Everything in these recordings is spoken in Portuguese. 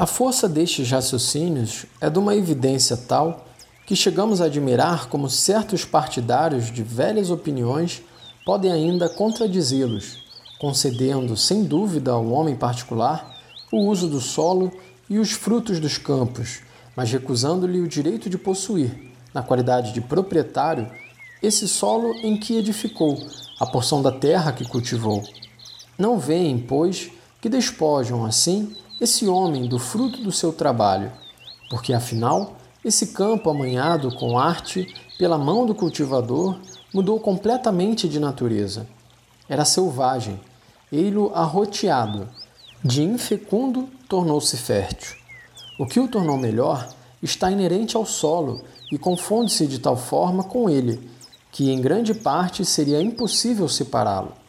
A força destes raciocínios é de uma evidência tal que chegamos a admirar como certos partidários de velhas opiniões podem ainda contradizê-los, concedendo, sem dúvida, ao homem particular o uso do solo e os frutos dos campos, mas recusando-lhe o direito de possuir, na qualidade de proprietário, esse solo em que edificou, a porção da terra que cultivou. Não veem, pois, que despojam assim esse homem do fruto do seu trabalho, porque afinal, esse campo amanhado com arte pela mão do cultivador mudou completamente de natureza. Era selvagem, ei-lo arroteado, de infecundo tornou-se fértil. O que o tornou melhor está inerente ao solo e confunde-se de tal forma com ele, que em grande parte seria impossível separá-lo.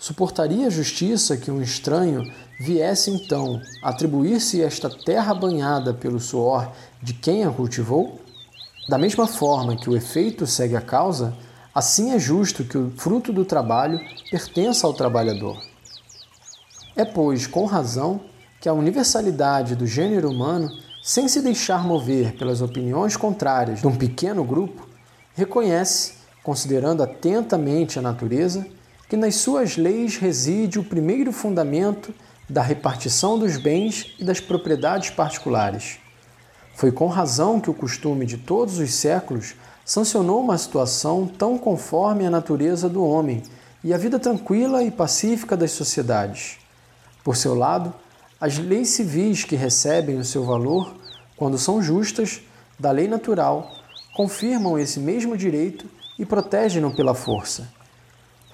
Suportaria a justiça que um estranho viesse então atribuir-se esta terra banhada pelo suor de quem a cultivou? Da mesma forma que o efeito segue a causa, assim é justo que o fruto do trabalho pertença ao trabalhador. É, pois, com razão que a universalidade do gênero humano, sem se deixar mover pelas opiniões contrárias de um pequeno grupo, reconhece, considerando atentamente a natureza, que nas suas leis reside o primeiro fundamento da repartição dos bens e das propriedades particulares. Foi com razão que o costume de todos os séculos sancionou uma situação tão conforme à natureza do homem e a vida tranquila e pacífica das sociedades. Por seu lado, as leis civis que recebem o seu valor, quando são justas, da lei natural, confirmam esse mesmo direito e protegem-no pela força.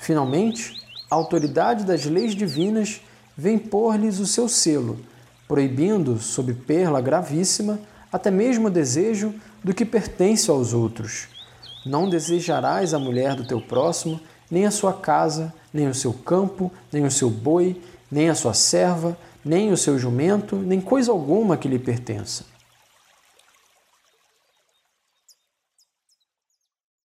Finalmente, a autoridade das leis divinas vem pôr-lhes o seu selo, proibindo, sob perla gravíssima, até mesmo o desejo do que pertence aos outros. Não desejarás a mulher do teu próximo, nem a sua casa, nem o seu campo, nem o seu boi, nem a sua serva, nem o seu jumento, nem coisa alguma que lhe pertença.